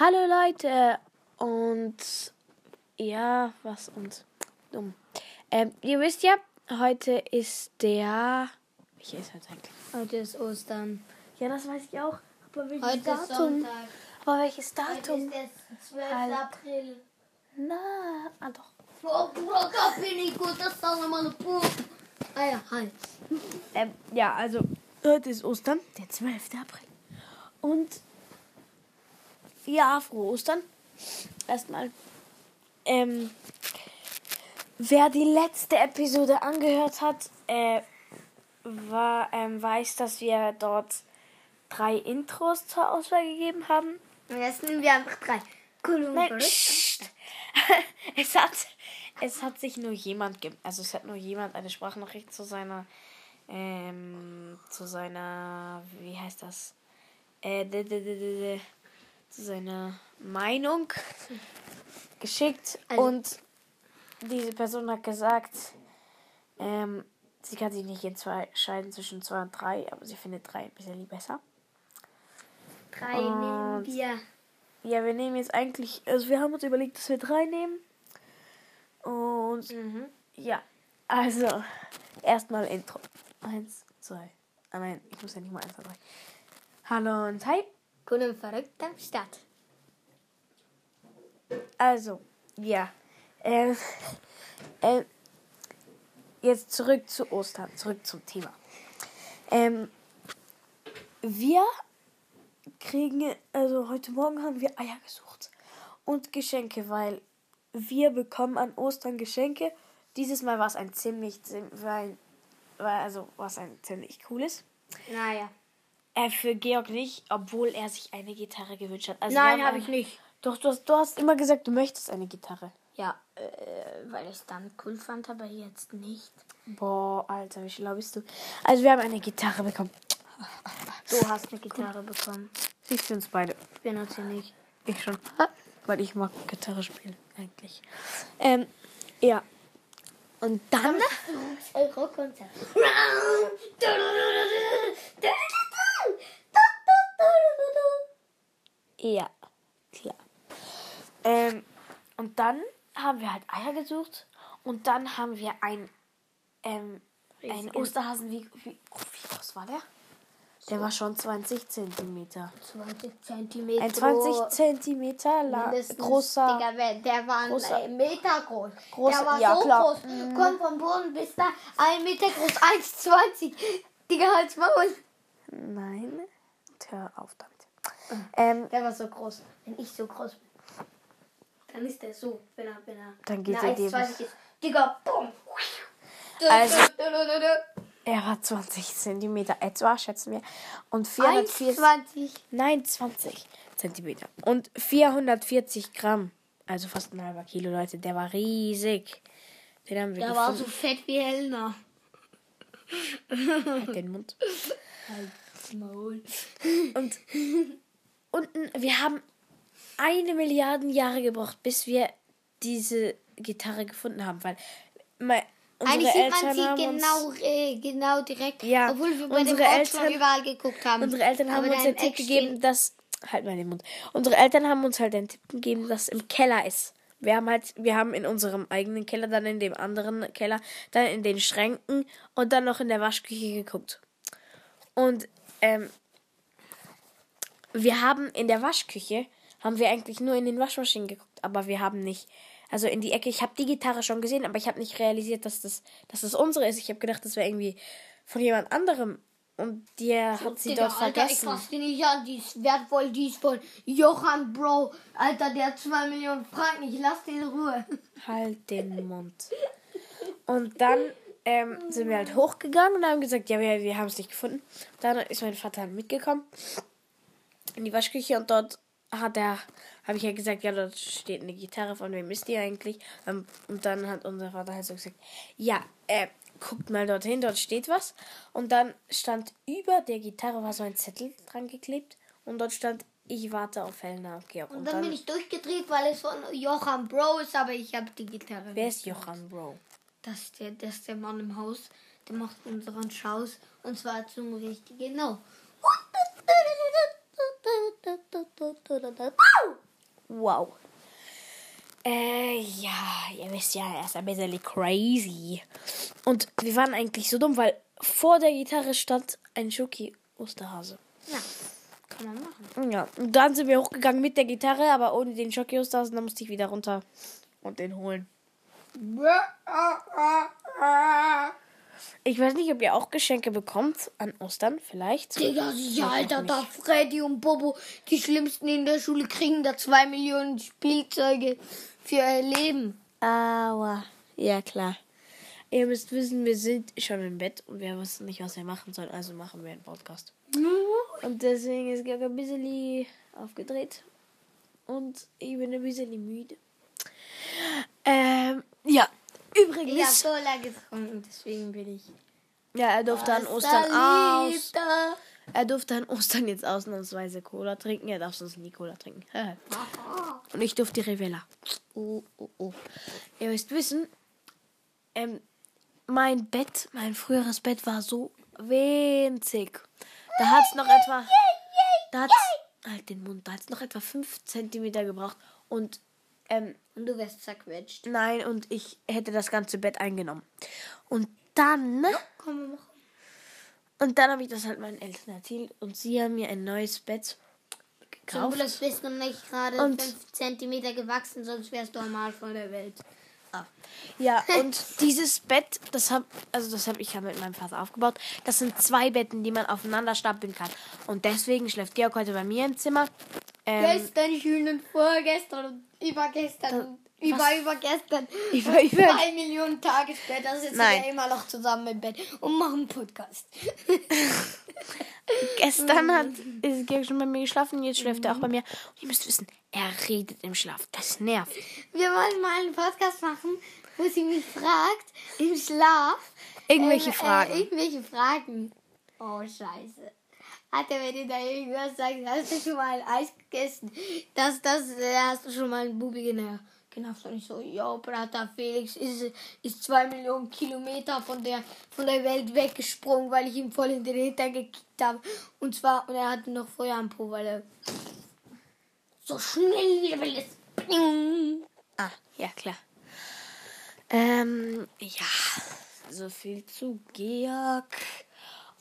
Hallo Leute und ja, was und dumm. Ähm, ihr wisst ja, heute ist der. Welcher ist heute eigentlich? Heute ist Ostern. Ja, das weiß ich auch. Aber welches Heute ist Datum? Sonntag. Aber welches Heute Datum? ist der 12. Halt. April. Na, ah doch. Oh, Bruder, bin ich gut, das ist doch Puh. Ah ja, halt. Ähm, ja, also heute ist Ostern, der 12. April. Und ja, frohe Ostern. Erstmal. Ähm, wer die letzte Episode angehört hat, äh, war, ähm, weiß, dass wir dort drei Intros zur Auswahl gegeben haben. Und jetzt nehmen wir einfach drei. Cool Nein, es hat es hat sich nur jemand ge also es hat nur jemand eine Sprachnachricht zu seiner ähm, zu seiner wie heißt das äh, seiner Meinung geschickt Also- und diese Person hat gesagt ähm, sie kann sich nicht entscheiden zwischen zwei und drei aber sie findet drei ein bisschen besser Drei nehmen Und- wir. Ja, wir nehmen jetzt eigentlich, also wir haben uns überlegt, dass wir drei nehmen. Und Mhm. ja, also erstmal Intro. Eins, zwei. Ah nein, ich muss ja nicht mal eins, zwei, drei. Hallo und hi. Cool und verrückt am Start. Also, ja. Ähm, ähm, jetzt zurück zu Ostern, zurück zum Thema. Ähm, wir kriegen, also heute Morgen haben wir Eier gesucht und Geschenke, weil wir bekommen an Ostern Geschenke. Dieses Mal war es ein ziemlich, ziem- war ein, war also was ein ziemlich cooles. Naja. Äh, für Georg nicht, obwohl er sich eine Gitarre gewünscht hat. Also Nein, habe ich nicht. Doch, du hast, du hast immer gesagt, du möchtest eine Gitarre. Ja, äh, weil ich es dann cool fand, aber jetzt nicht. Boah, Alter, wie schlau bist du? Also wir haben eine Gitarre bekommen. Du hast eine Gitarre bekommen. Siehst für uns beide. Ich benutze sie nicht. Ich schon. Weil ich mag Gitarre spielen, eigentlich. Ähm, ja. Und dann. Euro-Konzert. Ja, klar. Ähm, und dann haben wir halt Eier gesucht. Und dann haben wir ein, ähm, einen Riesigen. Osterhasen. Wie, wie, oh, wie groß war der? Der war schon 20 Zentimeter. 20 Zentimeter. Ein 20 Zentimeter la- Mindestens, großer. Digga, der war ein großer- Meter groß. großer- der war ja, so klar. groß. Kommt vom Boden bis da. Ein Meter groß. 1,20. Digga, halt's Maul. Nein. Hör auf damit. Ähm, Der war so groß. Wenn ich so groß bin, dann ist der so. Wenn er, wenn er, Dann geht er dir 1,20 ist. Digga, bumm. Also- er war 20 Zentimeter etwa, schätzen wir. Und 440. 1,20. Nein, 20 Zentimeter. Und 440 Gramm. Also fast ein halber Kilo, Leute. Der war riesig. Den haben wir Der war so gefunden. fett wie Helena. Halt den Mund. Halt's Maul. Und unten, wir haben eine Milliarde Jahre gebraucht, bis wir diese Gitarre gefunden haben, weil mein, unsere Eigentlich sieht Eltern man sie haben genau, uns, äh, genau direkt. Ja, Obwohl wir bei unsere dem Ort Eltern- schon überall geguckt haben. unsere Eltern haben uns den Tipp gegeben, dass halt mal den Mund. Unsere Eltern haben uns halt den Tipp gegeben, dass im Keller ist. Wir haben halt, wir haben in unserem eigenen Keller, dann in dem anderen Keller, dann in den Schränken und dann noch in der Waschküche geguckt. Und ähm, wir haben in der Waschküche, haben wir eigentlich nur in den Waschmaschinen geguckt, aber wir haben nicht, also in die Ecke, ich habe die Gitarre schon gesehen, aber ich habe nicht realisiert, dass das, dass das unsere ist. Ich habe gedacht, das wäre irgendwie von jemand anderem. Und der hat sie Digga, dort Alter, vergessen. Ich fass die nicht an, die ist wertvoll, die ist von Johann Bro. Alter, der hat 2 Millionen Franken, ich lass den in Ruhe. Halt den Mund. Und dann ähm, sind wir halt hochgegangen und haben gesagt, ja, wir, wir haben es nicht gefunden. Dann ist mein Vater mitgekommen in die Waschküche und dort hat er, habe ich ja gesagt, ja, dort steht eine Gitarre, von wem ist die eigentlich? Ähm, Und dann hat unser Vater halt so gesagt, ja, äh, guckt mal dorthin, dort steht was. Und dann stand über der Gitarre war so ein Zettel dran geklebt und dort stand, ich warte auf Helena und Georg. Und dann bin ich durchgedreht, weil es von Johann Bro ist, aber ich habe die Gitarre. wer ist Johann Bro? Das ist, der, das ist der Mann im Haus, der macht unseren Schaus und zwar zum richtigen Genau. Wow. Äh, ja, ihr wisst ja, er ist ein bisschen crazy. Und wir waren eigentlich so dumm, weil vor der Gitarre stand ein Schoki-Osterhase. Ja, kann man machen. Ja, und dann sind wir hochgegangen mit der Gitarre, aber ohne den Schoki-Osterhasen, dann musste ich wieder runter und den holen. Ich weiß nicht, ob ihr auch Geschenke bekommt an Ostern, vielleicht. Digga, sicher, Alter, da Freddy und Bobo, die Schlimmsten in der Schule, kriegen da zwei Millionen Spielzeuge für ihr Leben. Aua. Ja, klar. Ihr müsst wissen, wir sind schon im Bett und wir wissen nicht, was wir machen sollen, also machen wir einen Podcast. Und deswegen ist Georg ein bisschen aufgedreht. Und ich bin ein bisschen müde. Ähm, ja. Ich habe Übrigens, so lange getrunken, deswegen bin ich. ja, er durfte an Ostern aus. Er durfte an Ostern jetzt ausnahmsweise Cola trinken. Er darf sonst nie Cola trinken. Und ich durfte die Revella. Oh, oh, oh. Ihr müsst wissen, ähm, mein Bett, mein früheres Bett war so winzig. Da hat es noch etwa. Da hat's, halt den Mund, da hat es noch etwa 5 cm gebraucht. Und ähm, Und du wärst zerquetscht. nein, und ich hätte das ganze Bett eingenommen. Und dann. Komm, wir machen. Und dann habe ich das halt meinen Eltern erzählt und sie haben mir ein neues Bett Zum gekauft. Glück bist du nicht gerade Und- 5 cm gewachsen, sonst wärst du am Arsch von der Welt. Ja, und dieses Bett, das hab, also das habe ich ja mit meinem Vater aufgebaut. Das sind zwei Betten, die man aufeinander stapeln kann. Und deswegen schläft Georg heute bei mir im Zimmer. Ähm, Gestern schön und vorgestern und übergestern und über übergestern. Über- über- zwei Millionen Tage später sitzen Nein. wir immer noch zusammen im Bett und machen Podcast. gestern hat ist Georg schon bei mir geschlafen, jetzt schläft er auch bei mir. Und ihr müsst wissen, er redet im Schlaf. Das nervt. Wir wollen mal einen Podcast machen, wo sie mich fragt im Schlaf. Irgendwelche ähm, Fragen. Äh, irgendwelche Fragen. Oh, scheiße. Alter, wenn ihr da irgendwas sagt, hast du schon mal ein Eis gegessen? Das, das, äh, hast du schon mal einen Bubi genervt? Und ich so, yo, Brata Felix ist, ist zwei Millionen Kilometer von der, von der Welt weggesprungen, weil ich ihm voll in den Hintern gekickt habe. Und zwar, und er hatte noch Feuer am Po, weil er so schnell wie er will ist. Ah, ja, klar. Ähm, ja, so viel zu Georg.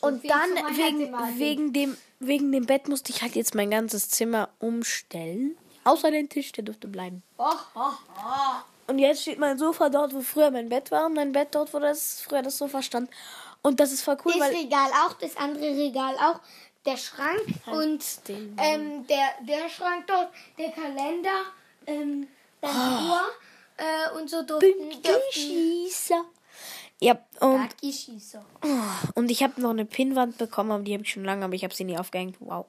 Und dann wegen, wegen, dem, wegen dem Bett musste ich halt jetzt mein ganzes Zimmer umstellen. Außer den Tisch, der durfte bleiben. Oh, oh, oh. Und jetzt steht mein Sofa dort, wo früher mein Bett war. Und mein Bett dort, wo das früher das Sofa stand. Und das ist voll cool, Das. Regal auch, das andere Regal auch, der Schrank und den- ähm, der, der Schrank dort, der Kalender, ähm, dann die Uhr äh, und so durften, durften Schießer. Ja, und, Bakischießer. und ich habe noch eine Pinnwand bekommen, aber die habe ich schon lange, aber ich habe sie nie aufgehängt. Wow.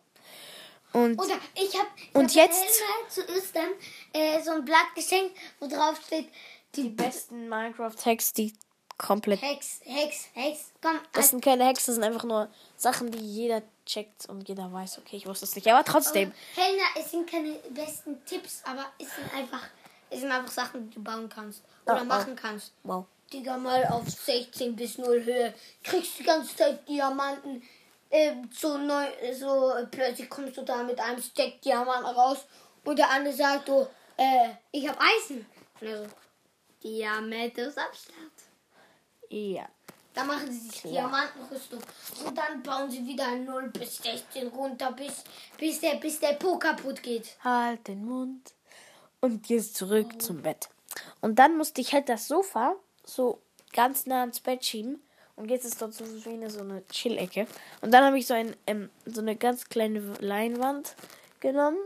Und Oder ich habe Und jetzt- zu Ostern äh, so ein Blatt geschenkt, wo drauf steht, die besten Minecraft-Hacks, die komplett. Hex, Hex, Hex, komm, Das sind keine Hacks, das sind einfach nur Sachen, die jeder checkt und jeder weiß, okay, ich wusste es nicht. Aber trotzdem. Helena, es sind keine besten Tipps, aber es sind einfach, es sind einfach Sachen, die du bauen kannst oder Oh, oh. machen kannst. Wow. Digga, mal auf 16 bis 0 Höhe. Kriegst die ganze Zeit Diamanten. Äh, so neu, so äh, plötzlich kommst du da mit einem Stack Diamanten raus und der andere sagt so, äh, ich hab Eisen. Und er so, Diamantusabstand. Ja. Da machen sie sich Diamantenrüstung und dann bauen sie wieder 0 bis 16 runter, bis, bis, der, bis der Po kaputt geht. Halt den Mund. Und gehst zurück zum Bett. Und dann musste ich halt das Sofa so ganz nah ans Bett schieben. Und jetzt ist dort so wie eine, so eine Chill-Ecke. Und dann habe ich so, ein, ähm, so eine ganz kleine Leinwand genommen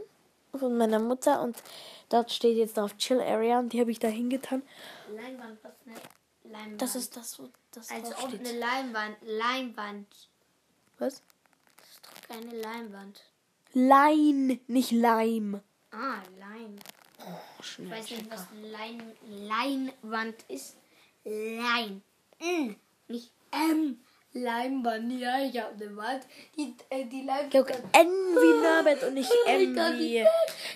von meiner Mutter. Und dort steht jetzt drauf Chill Area. Und die habe ich da hingetan. Leinwand, was eine Leinwand? Das ist das, wo das also drauf auch steht. eine Leinwand. Leinwand. Was? Das ist doch keine Leinwand. Lein, nicht Leim. Ah, Leim. Oh, Ich weiß nicht, was Lein, Leinwand ist. Lein. N. Nicht M. Leinwand. Ja, ich habe eine Wand. Die, äh, die Leinwand. Guck, N wie Norbert und nicht M Ich kann wie... nicht,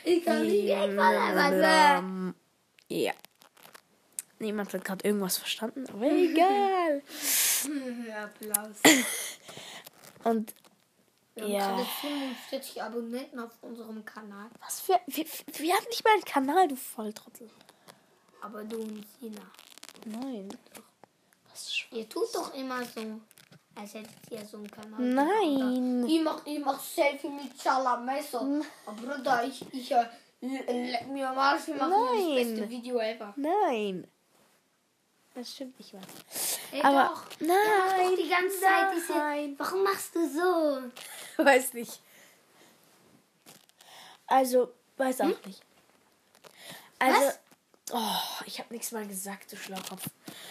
ich kann nicht ja. Niemand hat gerade irgendwas verstanden, aber egal. Applaus. Und Wir haben Ja. gerade 45 Abonnenten auf unserem Kanal. Was für. Wir, wir haben nicht mal einen Kanal, du Volltrottel. Aber du und Sina. Nein. Was ist Ihr tut doch immer so, als hättet ihr so einen Kanal. Nein. Ich mach, ich mach Selfie mit. Aber Bruder, ich, ich, äh, leck mir am Arsch, wir machen Nein. das beste Video ever. Nein. Das stimmt nicht mal. Ey, Aber- doch. Nein, doch die ganze Zeit diese, nein. warum machst du so? Weiß nicht. Also, weiß auch nicht. Also, Was? Oh, ich habe nichts mal gesagt, du Schlaukopf.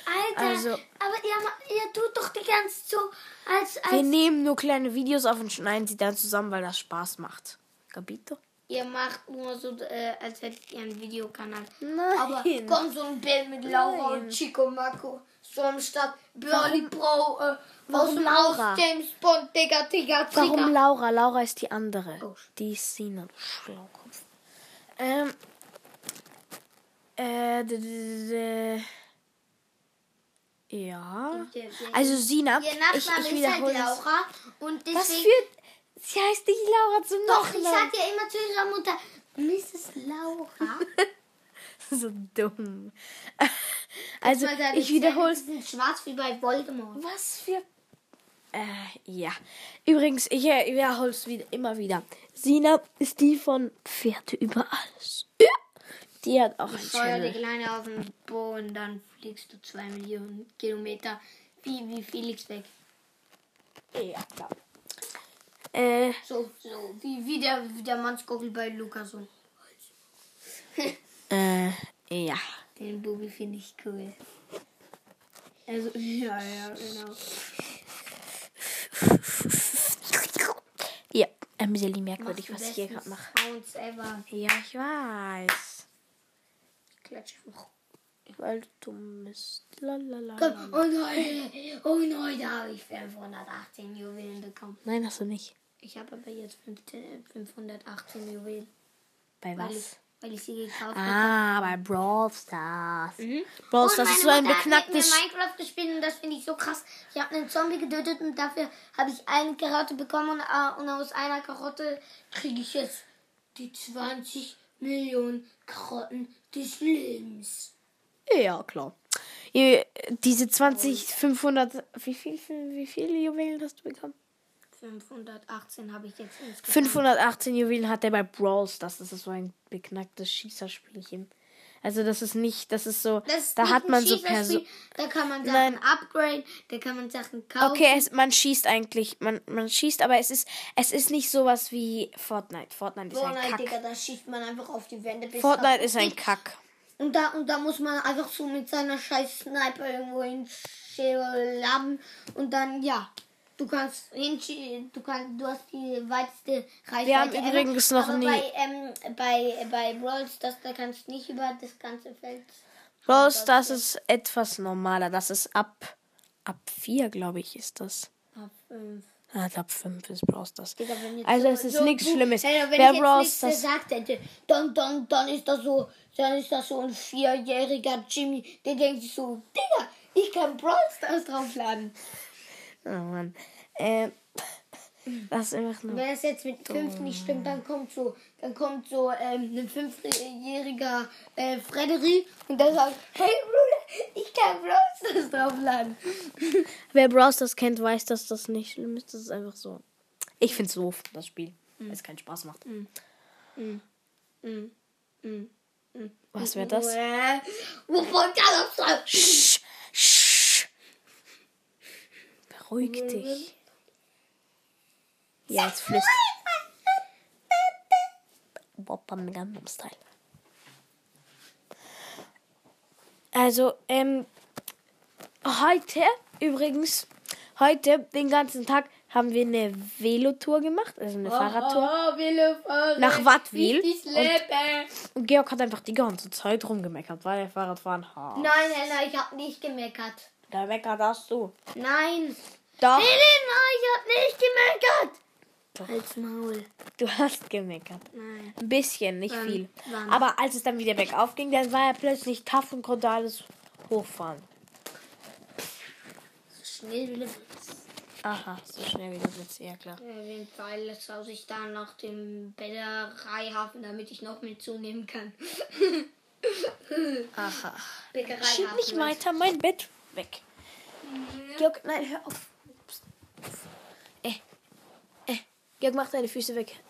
Alter, Also- aber ihr, ihr tut doch die ganze so, als, Wir als nehmen nur kleine Videos auf und schneiden sie dann zusammen, weil das Spaß macht. Capito? ihr macht nur so, äh, als hättet ihr einen Videokanal. Nein. Aber kommt so ein Bild mit Laura und Chico Marco. So am Start. Burly Bro, äh, aus warum dem Laura? Haus James Bond, Digga, Digga, Warum Digga. Laura? Laura ist die andere. Oh. Die ist Sina, du Schlaukopf. Ähm. Äh, ja. Also Sina, Ihr ich, Nachname ich ist halt wiederhole das. Laura. Und deswegen. Was für... Sie heißt nicht Laura zum Doch, ich Nachnamen. sag ja immer zu ihrer Mutter, Mrs. Laura. So dumm. Also, ich wiederhole sind schwarz wie bei Voldemort. Was für. Äh, ja. Übrigens, ich wiederhole es wieder, immer wieder. Sina ist die von Pferde über alles. Die hat auch ein Steuer die. Kleine auf den Boden, dann fliegst du zwei Millionen Kilometer. Wie, wie Felix weg. Ja, klar. Äh, So, so, wie, wie der, wie der Mannskogel bei Lukas. So. äh, ja. Den Bubi finde ich cool. Also, ja, ja, genau. Ja, ein bisschen merkwürdig, was ich hier gerade mache. Ja, ich weiß. Klatsch einfach. Weil du dumm bist. Lalalala. Komm, und heute, und heute habe ich 518 Juwelen bekommen. Nein, hast du nicht. Ich habe aber jetzt 15, 518 Juwelen. Bei Weil ich, was? weil ich sie gekauft habe. Ah, bei Brawl Stars. Brawl Und Stars ist so ein beknacktes... Minecraft gespielt und das finde ich so krass. Ich habe einen Zombie getötet und dafür habe ich eine Karotte bekommen und, äh, und aus einer Karotte kriege ich jetzt die 20 Millionen Karotten des Lebens. Ja, klar. Diese 20, 500, wie viel, wie viele Juwelen hast du bekommen? 518 habe ich jetzt insgesamt. 518 Juwelen hat er bei Brawl Stars. Das ist so ein beknacktes Schießerspielchen. Also das ist nicht, das ist so, Das da hat man so Person. Da kann man Sachen Nein. upgraden, da kann man Sachen kaufen. Okay, es, man schießt eigentlich, man, man schießt, aber es ist, es ist nicht sowas wie Fortnite. Fortnite ist ein Fortnite, Kack. Digga, da schießt man einfach auf die Wände. bis Fortnite auf- ist ein Kack. Und da, und da muss man einfach so mit seiner scheiß Sniper irgendwo hinschlagen und dann, ja. Du kannst hinschießen, du kannst, du hast die weiteste Reichweite. Wir haben übrigens noch nie- Bei, ähm, bei, bei Brawl Stars, da kannst du nicht über das ganze Feld. Brawl Stars ist etwas normaler. Das ist ab, ab 4, glaube ich, ist das. Ab fünf. Ah, ab 5 ist Brawl Stars. Also so- es ist so nichts gut- Schlimmes. Hey, wenn Wer ich Brawl jetzt nichts gesagt hätte, dann, dann, dann ist das so, dann ist das so ein vierjähriger Jimmy, der denkt sich so, Digga, ich kann Brawl Stars draufladen. Oh Mann. Ähm, das ist einfach nur. Wenn das jetzt mit fünf nicht stimmt, dann kommt so, dann kommt so ähm, ein fünfjähriger äh, Frederik und der sagt, hey Bruder, ich kann Brawl Stars draufladen. Wer Brawl Stars kennt, weiß, dass das nicht schlimm ist. Das ist einfach so. Ich find's doof, das Spiel. Weil es keinen Spaß macht. Was wäre das? Äh, Wovon kann das sein? Beruhig dich. Ja, jetzt flüstert. Boppam Gangnam Style. Also, ähm, heute übrigens, heute den ganzen Tag haben wir eine Velotour gemacht, also eine Fahrradtour. Oh, Wille fahren. Nach Wattwil. Leben. Und Georg hat einfach die ganze Zeit rumgemeckert, weil der Fahrradfahren hat. Nein, Helena, ich hab nicht gemeckert. Da meckert hast du. Nein. Doch, Helena, ich hab nicht gemeckert. Als Maul. du hast gemeckert. Nein. Ein bisschen, nicht Wann? viel. Wann? Aber als es dann wieder bergauf ging, dann war er plötzlich tough und konnte alles hochfahren. Schnell will Aha, so schnell wie du willst. Ja, klar. Auf jeden Fall schaue ich dann nach dem Bäckereihafen, damit ich noch mit zunehmen kann. Aha. Schieb nicht weiter mein Bett weg. Georg, nein, hör auf. Psst. Äh, äh. Georg, mach deine Füße weg.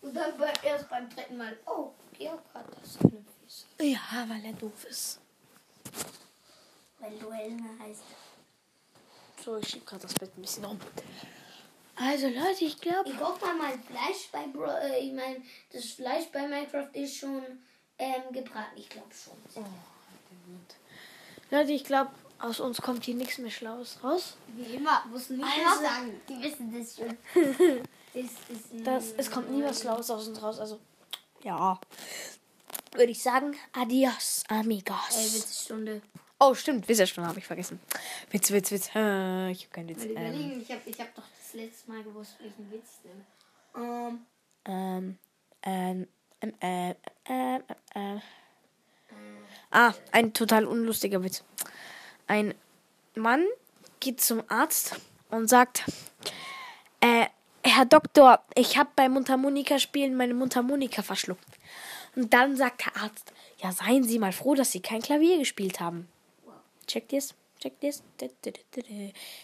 Und dann bei, erst beim dritten Mal. Oh, Georg hat das seine Füße. Ja, weil er doof ist. Weil du Helena heißt. So, ich schieb gerade das Bett ein bisschen um. Also, Leute, ich glaube. Ich guck mal, mein Fleisch bei Bro äh, ich meine, das Fleisch bei Minecraft ist schon ähm, gebraten. Ich glaube schon. Leute, ich glaube, aus uns kommt hier nichts mehr Schlaues raus. Wie immer, musst du nicht Also- sagen. Die wissen das schon. das ist ein- Das, es kommt nie was Schlaues aus uns raus. Also, ja. Würde ich sagen, adios, amigos. Ey, Witzstunde. Oh, stimmt, Witzerstunde habe ich vergessen. Witz, Witz, Witz. Äh, Ich habe keinen Witz. Mal Ähm, ich habe ich hab doch das letzte Mal gewusst, welchen Witz denn. Ähm, ähm, ähm, ähm, ähm, ähm, äh. Ah, ein total unlustiger Witz. Ein Mann geht zum Arzt und sagt, äh, Herr Doktor, ich habe beim Mundharmonika-Spielen meine Mundharmonika verschluckt. Und dann sagt der Arzt, ja, seien Sie mal froh, dass Sie kein Klavier gespielt haben. Checkt ihr's? Checkt ihr's?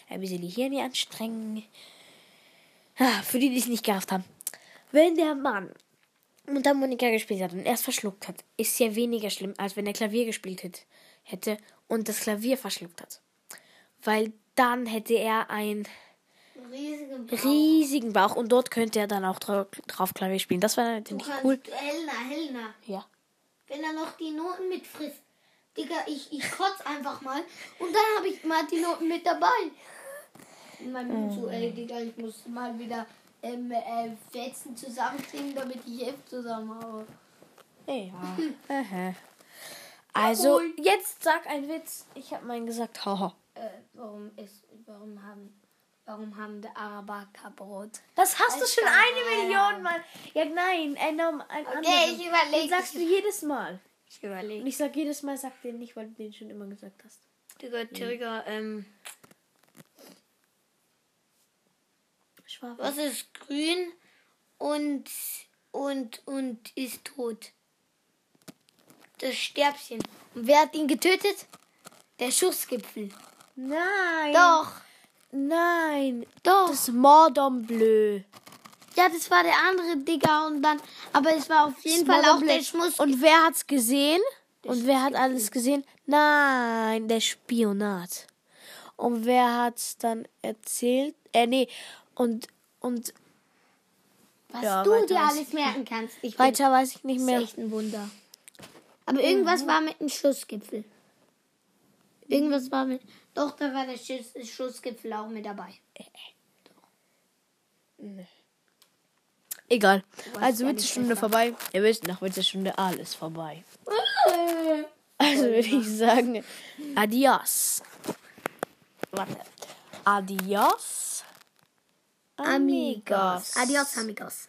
Ein bisschen die Hirne anstrengen. Ah, für die, die es nicht gerafft haben. Wenn der Mann Mundharmonika gespielt hat und erst verschluckt hat, ist ja weniger schlimm, als wenn er Klavier gespielt hätte und das Klavier verschluckt hat. Weil dann hätte er einen riesige Bauch. riesigen Bauch und dort könnte er dann auch drauf, drauf Klavier spielen. Das wäre natürlich cool. Helena, Helena. Ja. Wenn er noch die Noten mitfrisst. Digga, ich, ich kotz einfach mal. Und dann habe ich mal die Noten mit dabei. In meinem Mund so, ey, Digga, ich muss mal wieder ähm, äh, Fetzen zusammenkriegen, damit ich Heft zusammenhaue. Ja. Also, jetzt sag ein Witz. Ich habe meinen gesagt. Haha. Äh, warum ist, warum haben, warum haben die Araber Brot? Das hast du Alles schon eine Million Mal. Ja, nein, ein, Norm- ein Okay, ich überleg. Den sagst du jedes Mal. Ich überlege. Und ich sag jedes Mal, sag den nicht, weil du den schon immer gesagt hast. Digga, Digga, ähm, Schwabe. was ist grün und, und, und ist tot? Das Stäbchen. Und wer hat ihn getötet? Der Schussgipfel. Nein. Doch, Nein. doch. Das Mordom Bleu. Ja, das war der andere Digga und dann, aber es war auf jeden Fall auch der Schmuss. Und wer hat's gesehen? Und wer hat alles gesehen? Nein, der Spionat. Und wer hat's dann erzählt? Äh, nee. Und, und was ja, du dir alles merken kannst. Ich weiter weiß ich nicht das ist mehr. echt ein Wunder. Aber irgendwas war mit dem Schussgipfel. Irgendwas war mit. Doch, da war der Schuss, Schussgipfel auch mit dabei. Egal. Also nicht Witzestunde besser. vorbei. Ihr wisst, nach Witzestunde alles vorbei. Also würde ich sagen, adios. Warte. Adios. Amigos. Adios, amigos.